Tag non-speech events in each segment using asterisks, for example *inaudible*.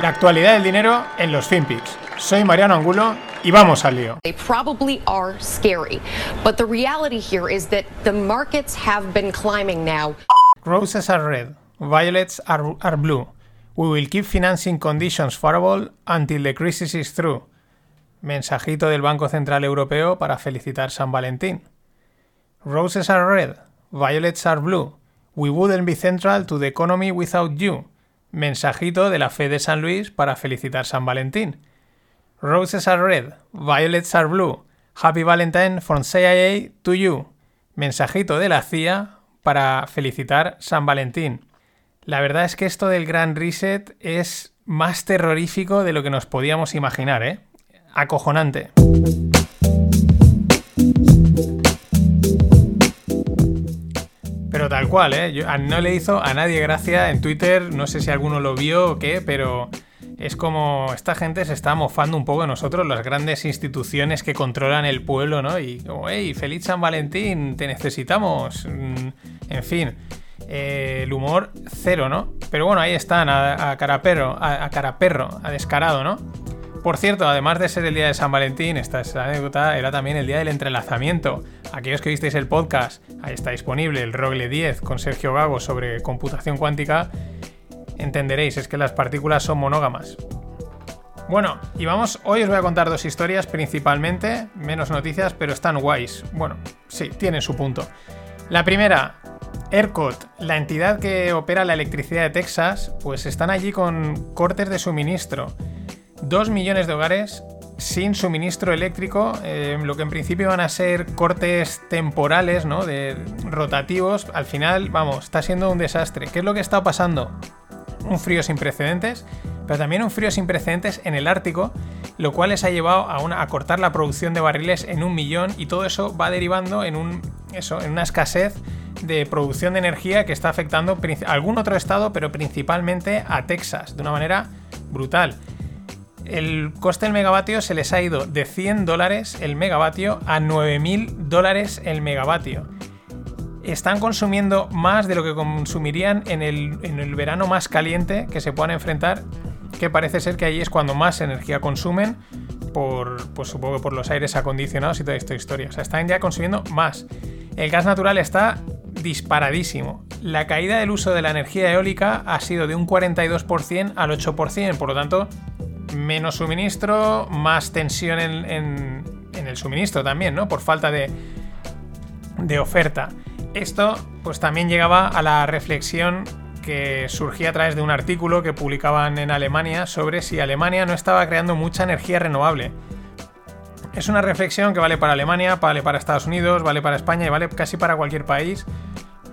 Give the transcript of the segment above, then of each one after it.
La actualidad del dinero en los FinPix. Soy Mariano Angulo y vamos al lío. They probably are scary, but the reality here is that the markets have been climbing now. Roses are red, violets are, are blue. We will keep financing conditions favorable until the crisis is through. Mensajito del Banco Central Europeo para felicitar San Valentín. Roses are red, violets are blue. We wouldn't be central to the economy without you. Mensajito de la fe de San Luis para felicitar San Valentín. Roses are red, violets are blue. Happy Valentine from CIA to you. Mensajito de la CIA para felicitar San Valentín. La verdad es que esto del Gran Reset es más terrorífico de lo que nos podíamos imaginar, ¿eh? Acojonante. Tal cual, ¿eh? No le hizo a nadie gracia en Twitter, no sé si alguno lo vio o qué, pero es como esta gente se está mofando un poco de nosotros, las grandes instituciones que controlan el pueblo, ¿no? Y como, hey, feliz San Valentín, te necesitamos. Mm, en fin, eh, el humor cero, ¿no? Pero bueno, ahí están, a, a cara perro, a, a cara perro, a descarado, ¿no? Por cierto, además de ser el día de San Valentín, esta anécdota, era también el día del entrelazamiento. Aquellos que visteis el podcast, ahí está disponible el Rogle 10 con Sergio Gago sobre computación cuántica, entenderéis, es que las partículas son monógamas. Bueno, y vamos, hoy os voy a contar dos historias principalmente, menos noticias, pero están guays. Bueno, sí, tienen su punto. La primera, ERCOT, la entidad que opera la electricidad de Texas, pues están allí con cortes de suministro. Dos millones de hogares sin suministro eléctrico, eh, lo que en principio van a ser cortes temporales, ¿no? De rotativos. Al final, vamos, está siendo un desastre. ¿Qué es lo que está pasando? Un frío sin precedentes, pero también un frío sin precedentes en el Ártico, lo cual les ha llevado a, una, a cortar la producción de barriles en un millón y todo eso va derivando en un, eso, en una escasez de producción de energía que está afectando a algún otro estado, pero principalmente a Texas, de una manera brutal el coste del megavatio se les ha ido de 100 dólares el megavatio a 9.000 dólares el megavatio. Están consumiendo más de lo que consumirían en el, en el verano más caliente que se puedan enfrentar, que parece ser que ahí es cuando más energía consumen, por, pues supongo que por los aires acondicionados y toda esta historia. O sea, están ya consumiendo más. El gas natural está disparadísimo. La caída del uso de la energía eólica ha sido de un 42% al 8%, por lo tanto, menos suministro, más tensión en, el suministro también, ¿no? Por falta de, de oferta. Esto pues también llegaba a la reflexión que surgía a través de un artículo que publicaban en Alemania sobre si Alemania no estaba creando mucha energía renovable. Es una reflexión que vale para Alemania, vale para Estados Unidos, vale para España y vale casi para cualquier país,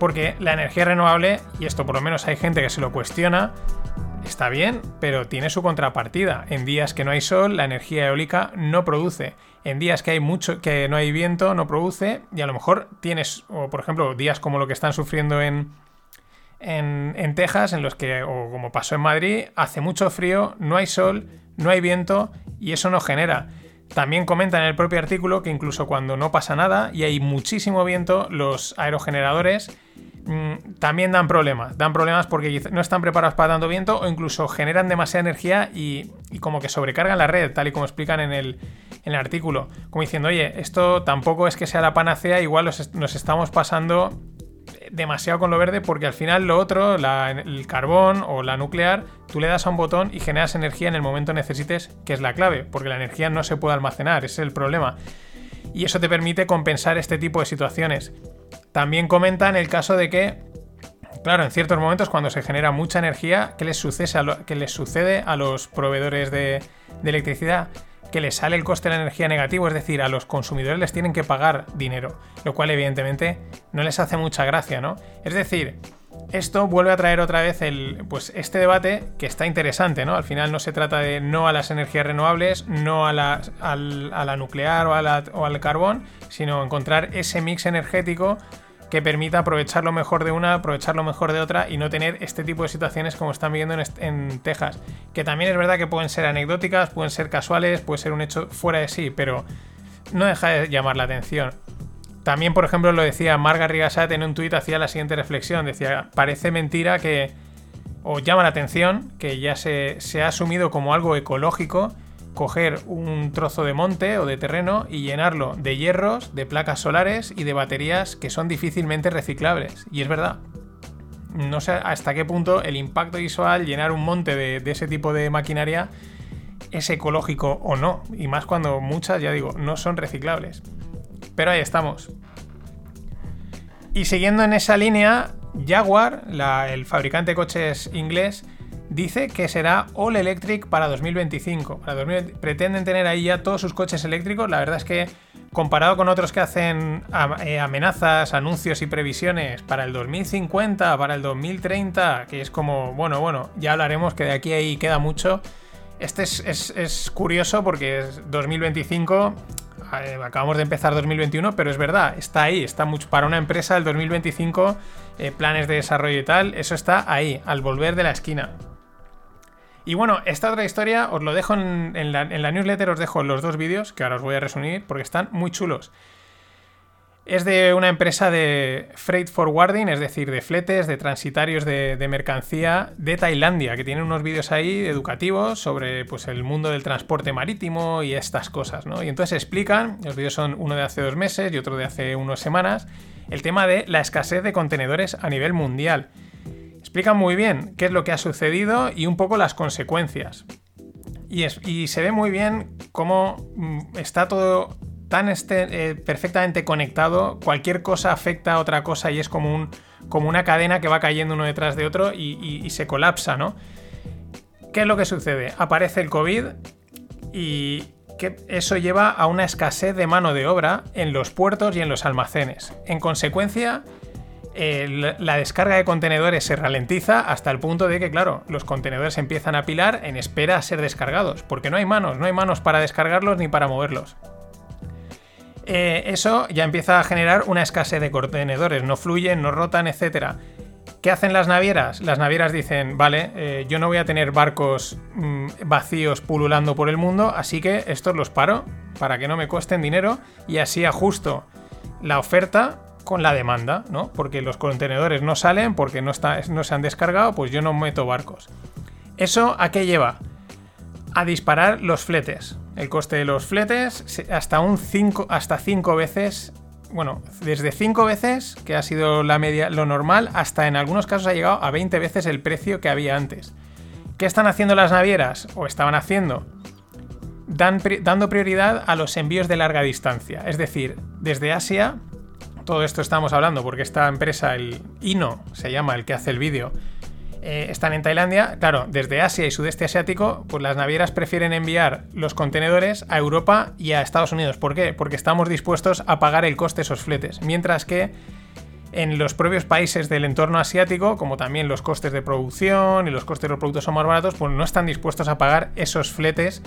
porque la energía renovable, y esto por lo menos hay gente que se lo cuestiona, está bien, pero tiene su contrapartida. En días que no hay sol, la energía eólica no produce. En días que hay mucho, que no hay viento, no produce. Y a lo mejor tienes, o por ejemplo, días como lo que están sufriendo en, en, en Texas, en los que, o como pasó en Madrid, hace mucho frío, no hay sol, no hay viento, y eso no genera. También comenta en el propio artículo que incluso cuando no pasa nada y hay muchísimo viento, los aerogeneradores también dan problemas. Dan problemas porque no están preparados para tanto viento o incluso generan demasiada energía y, como que sobrecargan la red, tal y como explican en el, artículo. Como diciendo, oye, esto tampoco es que sea la panacea, igual nos estamos pasando demasiado con lo verde porque al final lo otro, el carbón o la nuclear, tú le das a un botón y generas energía en el momento que necesites, que es la clave, porque la energía no se puede almacenar, ese es el problema. Y eso te permite compensar este tipo de situaciones. También comentan el caso de que, claro, en ciertos momentos cuando se genera mucha energía, ¿qué les sucede a, los proveedores de, electricidad? que les sale el coste de la energía negativo, es decir, a los consumidores les tienen que pagar dinero, lo cual evidentemente no les hace mucha gracia, ¿no? Es decir, esto vuelve a traer otra vez el, pues este debate que está interesante, ¿no? Al final no se trata de no a las energías renovables, no a la, a la nuclear o, al carbón, sino encontrar ese mix energético que permita aprovechar lo mejor de una, aprovechar lo mejor de otra y no tener este tipo de situaciones como están viviendo en, Texas. Que también es verdad que pueden ser anecdóticas, pueden ser casuales, puede ser un hecho fuera de sí, pero no deja de llamar la atención. También, por ejemplo, lo decía Marga Rigasat en un tuit, hacía la siguiente reflexión, decía, parece mentira que o llama la atención que ya se, se ha asumido como algo ecológico coger un trozo de monte o de terreno y llenarlo de hierros, de placas solares y de baterías que son difícilmente reciclables. Y es verdad. No sé hasta qué punto el impacto visual, llenar un monte de, de ese tipo de maquinaria, es ecológico o no. Y más cuando muchas, ya digo, no son reciclables. Pero ahí estamos. Y siguiendo en esa línea, Jaguar, el fabricante de coches inglés, dice que será all electric para 2025. Para 2000 pretenden tener ahí ya todos sus coches eléctricos. La verdad es que comparado con otros que hacen eh, amenazas, anuncios y previsiones para el 2050, para el 2030, que es como, bueno, bueno, ya hablaremos que de aquí ahí queda mucho. Este es, es- es curioso porque es 2025, eh, acabamos de empezar 2021, pero es verdad, está ahí, está mucho para una empresa del 2025, eh, planes de desarrollo y tal, eso está ahí, al volver de la esquina. Y bueno, esta otra historia os lo dejo en la, en la newsletter, os dejo los dos vídeos, que ahora os voy a resumir porque están muy chulos. Es de una empresa de freight forwarding, es decir, de fletes, de transitarios de, mercancía de Tailandia, que tiene unos vídeos ahí educativos sobre pues, el mundo del transporte marítimo y estas cosas, ¿no? Y entonces explican, los vídeos son uno de hace dos meses y otro de hace unas semanas, el tema de la escasez de contenedores a nivel mundial. Explican muy bien qué es lo que ha sucedido y un poco las consecuencias. Y se ve muy bien cómo mm, está todo tan este, eh, perfectamente conectado. Cualquier cosa afecta a otra cosa y es como, un, como una cadena que va cayendo uno detrás de otro y, se colapsa, ¿no? ¿Qué es lo que sucede? Aparece el COVID y que eso lleva a una escasez de mano de obra en los puertos y en los almacenes. En consecuencia, la descarga de contenedores se ralentiza hasta el punto de que, claro, los contenedores empiezan a pilar en espera a ser descargados, porque no hay manos, no hay manos para descargarlos ni para moverlos. Eh, eso ya empieza a generar una escasez de contenedores, no fluyen, no rotan, etc. ¿Qué hacen las navieras? Las navieras dicen, vale, eh, yo no voy a tener barcos mm, vacíos pululando por el mundo, así que estos los paro para que no me cuesten dinero y así ajusto la oferta con la demanda, ¿no? Porque los contenedores no salen, porque no, no se han descargado, pues yo no meto barcos. ¿Eso a qué lleva? A disparar los fletes. El coste de los fletes hasta un 5 hasta 5 veces, bueno, desde 5 veces, que ha sido la media lo normal, hasta en algunos casos ha llegado a 20 veces el precio que había antes. ¿Qué están haciendo las navieras? O estaban haciendo dan dando prioridad a los envíos de larga distancia. Es decir, desde Asia, todo esto estamos hablando porque esta empresa, el Ino, se llama el que hace el vídeo, eh, están en Tailandia. Claro, desde Asia y sudeste asiático, pues las navieras prefieren enviar los contenedores a Europa y a Estados Unidos. ¿Por qué? Porque estamos dispuestos a pagar el coste de esos fletes. Mientras que en los propios países del entorno asiático, como también los costes de producción y los costes de los productos son más baratos, pues no están dispuestos a pagar esos fletes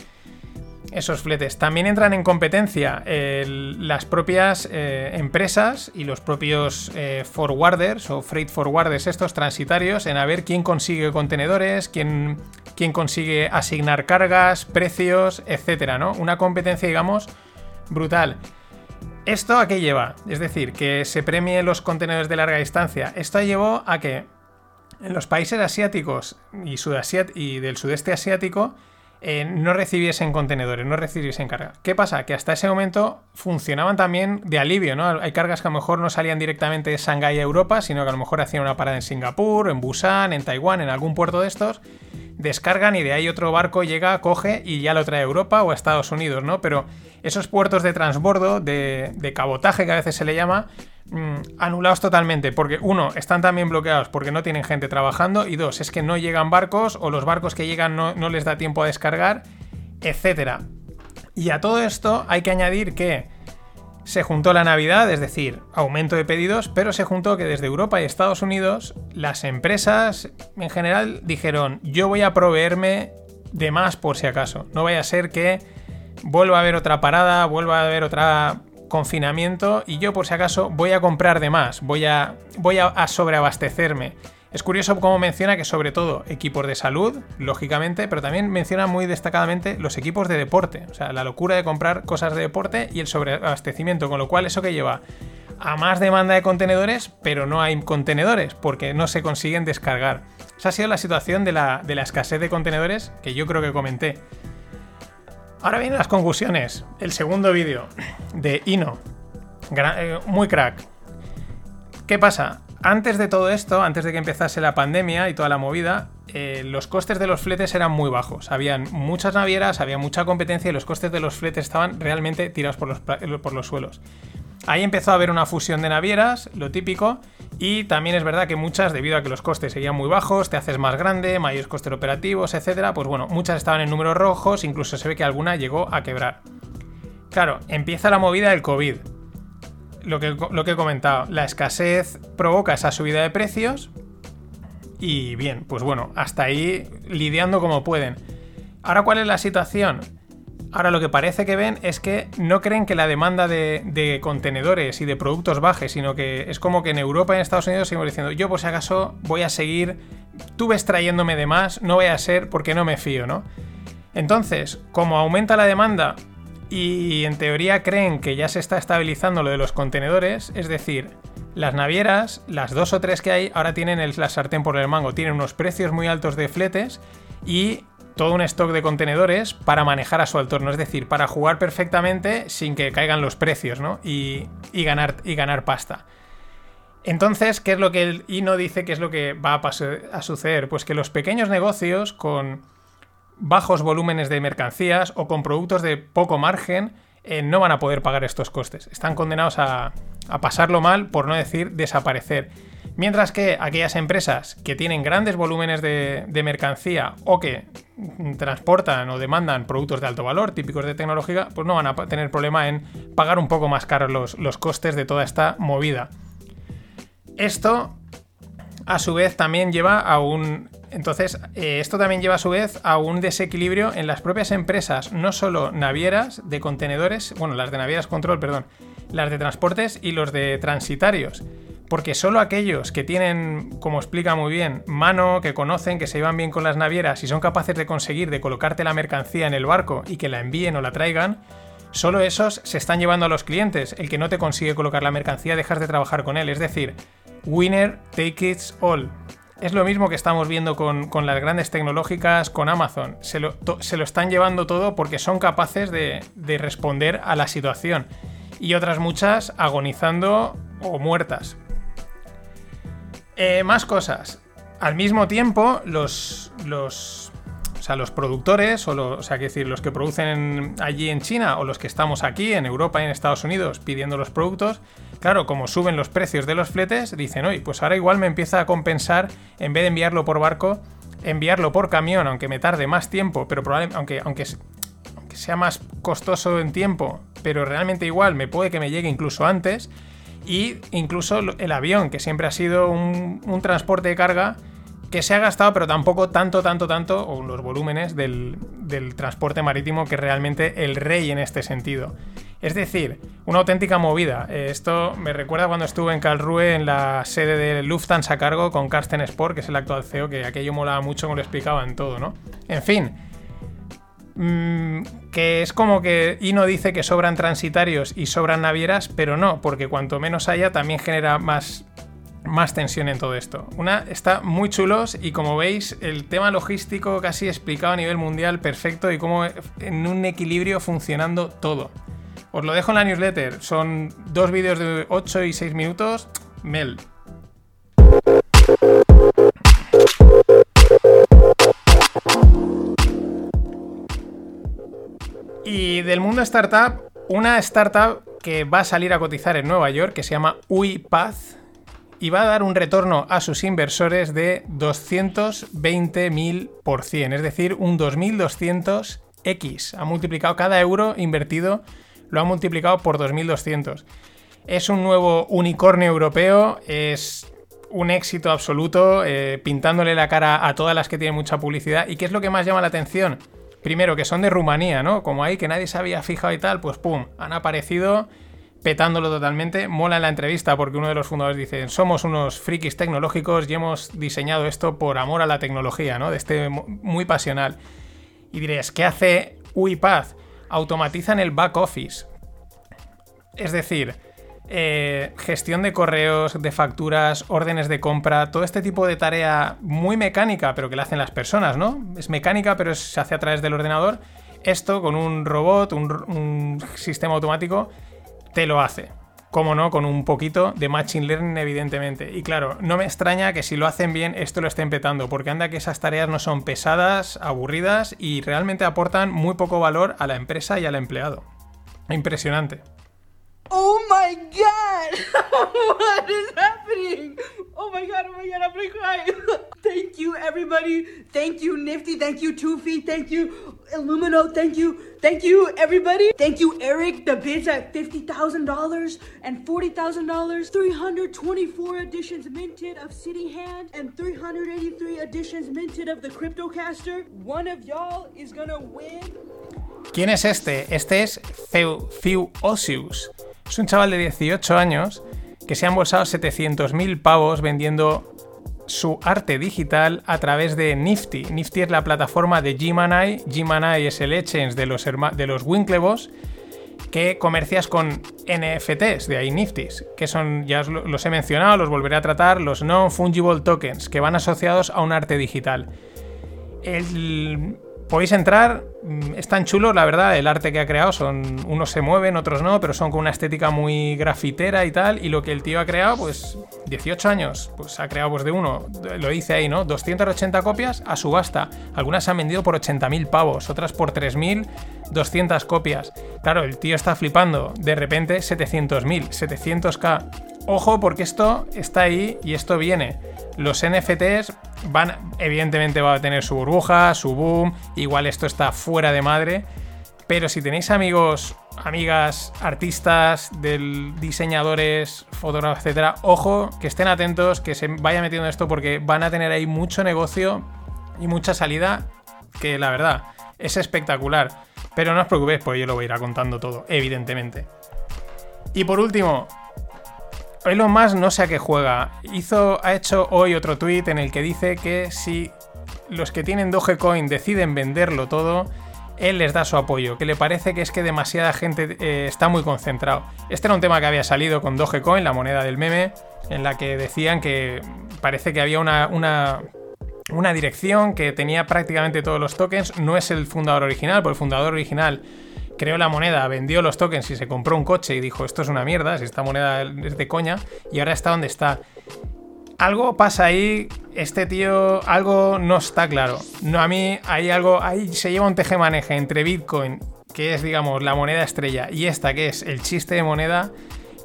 esos fletes. También entran en competencia el- las propias eh, empresas y los propios eh, forwarders o freight forwarders, estos transitarios, en a ver quién consigue contenedores, quién, quién consigue asignar cargas, precios, etcétera, ¿no? Una competencia, digamos, brutal. ¿Esto a qué lleva? Es decir, que se premie los contenedores de larga distancia. Esto llevó a que en los países asiáticos y, y del sudeste asiático eh, no recibiesen contenedores, no recibiesen carga. ¿Qué pasa? Que hasta ese momento funcionaban también de alivio, ¿no? Hay cargas que a lo mejor no salían directamente de Shanghái a Europa, sino que a lo mejor hacían una parada en Singapur, en Busan, en Taiwán, en algún puerto de estos, descargan y de ahí otro barco llega, coge y ya lo trae a Europa o a Estados Unidos, ¿no? Pero esos puertos de transbordo, de, cabotaje que a veces se le llama, mm, anulados totalmente, porque uno, están también bloqueados porque no tienen gente trabajando y dos, es que no llegan barcos o los barcos que llegan no, no les da tiempo a descargar, etcétera. Y a todo esto hay que añadir que se juntó la Navidad, es decir, aumento de pedidos, pero se juntó que desde Europa y Estados Unidos las empresas en general dijeron yo voy a proveerme de más por si acaso. No vaya a ser que vuelva a haber otra parada, vuelva a haber otra confinamiento y yo por si acaso voy a comprar de más, voy a, voy a, a sobreabastecerme. Es curioso cómo menciona que sobre todo equipos de salud, lógicamente, pero también menciona muy destacadamente los equipos de deporte. O sea, la locura de comprar cosas de deporte y el sobreabastecimiento, con lo cual eso que lleva a más demanda de contenedores, pero no hay contenedores porque no se consiguen descargar. Esa ha sido la situación de la, de la escasez de contenedores que yo creo que comenté. Ahora vienen las conclusiones. El segundo vídeo de Ino. Eh, muy crack. ¿Qué pasa? Antes de todo esto, antes de que empezase la pandemia y toda la movida, eh, los costes de los fletes eran muy bajos. Habían muchas navieras, había mucha competencia y los costes de los fletes estaban realmente tirados por los, por los suelos. Ahí empezó a haber una fusión de navieras, lo típico, y también es verdad que muchas, debido a que los costes seguían muy bajos, te haces más grande, mayores costes operativos, etcétera, pues bueno, muchas estaban en números rojos, incluso se ve que alguna llegó a quebrar. Claro, empieza la movida del COVID. Lo que, he comentado, la escasez provoca esa subida de precios. Y bien, pues bueno, hasta ahí lidiando como pueden. Ahora, ¿cuál es la situación? Ahora lo que parece que ven es que no creen que la demanda de, contenedores y de productos baje, sino que es como que en Europa y en Estados Unidos seguimos diciendo, yo por si acaso voy a seguir, tú ves trayéndome de más, no voy a ser porque no me fío, ¿no? Entonces, como aumenta la demanda y en teoría creen que ya se está estabilizando lo de los contenedores, es decir, las navieras, las dos o tres que hay, ahora tienen el, la sartén por el mango, tienen unos precios muy altos de fletes y todo un stock de contenedores para manejar a su entorno, es decir, para jugar perfectamente sin que caigan los precios, ¿no? Y, ganar, y ganar pasta. Entonces, ¿qué es lo que el INO dice que es lo que va a, suceder? Pues que los pequeños negocios con bajos volúmenes de mercancías o con productos de poco margen eh, no van a poder pagar estos costes. Están condenados a, a pasarlo mal, por no decir desaparecer. Mientras que aquellas empresas que tienen grandes volúmenes de, mercancía o que transportan o demandan productos de alto valor, típicos de tecnología, pues no van a tener problema en pagar un poco más caros los, costes de toda esta movida. Esto, a su vez, también lleva a un entonces, eh, esto también lleva a su vez a un desequilibrio en las propias empresas, no solo navieras de contenedores, bueno, las de navieras control, perdón, las de transportes y los de transitarios porque solo aquellos que tienen, como explica muy bien, mano, que conocen, que se llevan bien con las navieras y son capaces de conseguir de colocarte la mercancía en el barco y que la envíen o la traigan, solo esos se están llevando a los clientes. El que no te consigue colocar la mercancía, dejas de trabajar con él. Es decir, winner take it all. Es lo mismo que estamos viendo con, las grandes tecnológicas, con Amazon. Se lo, están llevando todo porque son capaces de, de responder a la situación. Y otras muchas agonizando o muertas. Eh, más cosas. Al mismo tiempo, los, los, sea, los productores, o, o sea, decir, los que producen allí en China o los que estamos aquí en Europa y en Estados Unidos pidiendo los productos, claro, como suben los precios de los fletes, dicen, oye, pues ahora igual me empieza a compensar, en vez de enviarlo por barco, enviarlo por camión, aunque me tarde más tiempo, pero probablemente, aunque, aunque, aunque sea más costoso en tiempo, pero realmente igual me puede que me llegue incluso antes y incluso el avión, que siempre ha sido un, transporte de carga que se ha gastado, pero tampoco tanto, tanto, tanto, o los volúmenes del, transporte marítimo, que realmente el rey en este sentido. Es decir, una auténtica movida. Eh, esto me recuerda cuando estuve en Karlsruhe, en la sede de Lufthansa Cargo, con Carsten Sport, que es el actual CEO, que aquello molaba mucho, como lo explicaban todo, ¿no? En fin, Mm, que es como que Ino dice que sobran transitarios y sobran navieras, pero no, porque cuanto menos haya también genera más, más tensión en todo esto. Una está muy chulos y como veis el tema logístico casi explicado a nivel mundial perfecto y como en un equilibrio funcionando todo. Os lo dejo en la newsletter, son dos vídeos de 8 y 6 minutos, Mel. Y del mundo startup, una startup que va a salir a cotizar en Nueva York, que se llama UiPath, y va a dar un retorno a sus inversores de 220.000%, es decir, un 2.200x. Ha multiplicado cada euro invertido, lo ha multiplicado por 2.200. Es un nuevo unicornio europeo, es un éxito absoluto, eh, pintándole la cara a todas las que tienen mucha publicidad. ¿Y qué es lo que más llama la atención? primero, que son de Rumanía, ¿no? Como ahí que nadie se había fijado y tal, pues pum, han aparecido petándolo totalmente. Mola en la entrevista porque uno de los fundadores dice, somos unos frikis tecnológicos y hemos diseñado esto por amor a la tecnología, ¿no? De este muy pasional. Y diréis, ¿qué hace UiPath? Automatizan el back office. Es decir, eh, gestión de correos, de facturas, órdenes de compra, todo este tipo de tarea muy mecánica, pero que la hacen las personas, ¿no? Es mecánica, pero se hace a través del ordenador. Esto con un robot, un, sistema automático, te lo hace. Como no, con un poquito de Machine Learning, evidentemente. Y claro, no me extraña que si lo hacen bien, esto lo esté empetando, porque anda que esas tareas no son pesadas, aburridas y realmente aportan muy poco valor a la empresa y al empleado. Impresionante. Oh my god! *laughs* what is happening? Oh my god, oh my god, I'm gonna cry. *laughs* thank you, everybody. Thank you, Nifty. Thank you, Two Feet. Thank you, Illumino. Thank you. Thank you, everybody. Thank you, Eric. The bids at $50,000 and $40,000. 324 editions minted of City Hand and 383 editions minted of the Cryptocaster. One of y'all is gonna win. ¿Quién es este? Este es Few Osius. Es un chaval de 18 años que se ha embolsado 700.000 pavos vendiendo su arte digital a través de Nifty. Nifty es la plataforma de Gmanai. Gmanai es el exchange de los, de los Winklevoss que comercias con NFTs, de ahí Nifties, que son, ya los he mencionado, los volveré a tratar, los non-fungible tokens, que van asociados a un arte digital. El Podéis entrar, mm, es tan chulo, la verdad, el arte que ha creado. Son, unos se mueven, otros no, pero son con una estética muy grafitera y tal. Y lo que el tío ha creado, pues 18 años, pues ha creado pues de uno, lo dice ahí, ¿no? 280 copias a subasta. Algunas se han vendido por 80.000 pavos, otras por 3.200 copias. Claro, el tío está flipando. De repente 700.000, 700k. Ojo porque esto está ahí y esto viene. Los NFTs van, evidentemente va a tener su burbuja, su boom, igual esto está fuera de madre, pero si tenéis amigos, amigas, artistas, del, diseñadores, fotógrafos, etcétera, ojo, que estén atentos, que se vaya metiendo esto porque van a tener ahí mucho negocio y mucha salida que la verdad es espectacular. Pero no os preocupéis, pues yo lo voy a ir contando todo, evidentemente. Y por último, Elon Musk no sé a qué juega. Hizo, ha hecho hoy otro tweet en el que dice que si los que tienen Dogecoin deciden venderlo todo, él les da su apoyo, que le parece que es que demasiada gente eh, está muy concentrado. Este era un tema que había salido con Dogecoin, la moneda del meme, en la que decían que parece que había una, una, una dirección que tenía prácticamente todos los tokens. No es el fundador original, porque el fundador original creó la moneda, vendió los tokens y se compró un coche y dijo, esto es una mierda, si esta moneda es de coña, y ahora está donde está. Algo pasa ahí, este tío, algo no está claro. No, a mí hay algo, ahí se lleva un tejemaneje entre Bitcoin, que es, digamos, la moneda estrella, y esta, que es el chiste de moneda,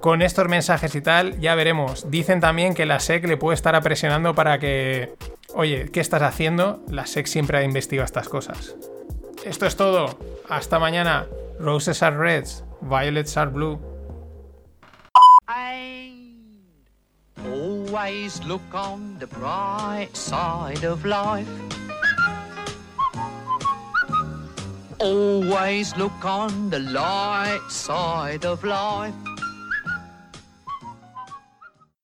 con estos mensajes y tal, ya veremos. Dicen también que la SEC le puede estar presionando para que, oye, ¿qué estás haciendo? La SEC siempre ha investigado estas cosas. Esto es todo. Hasta mañana. Roses are reds, violets are blue. always look on the bright side of life. Always look on the light side of life.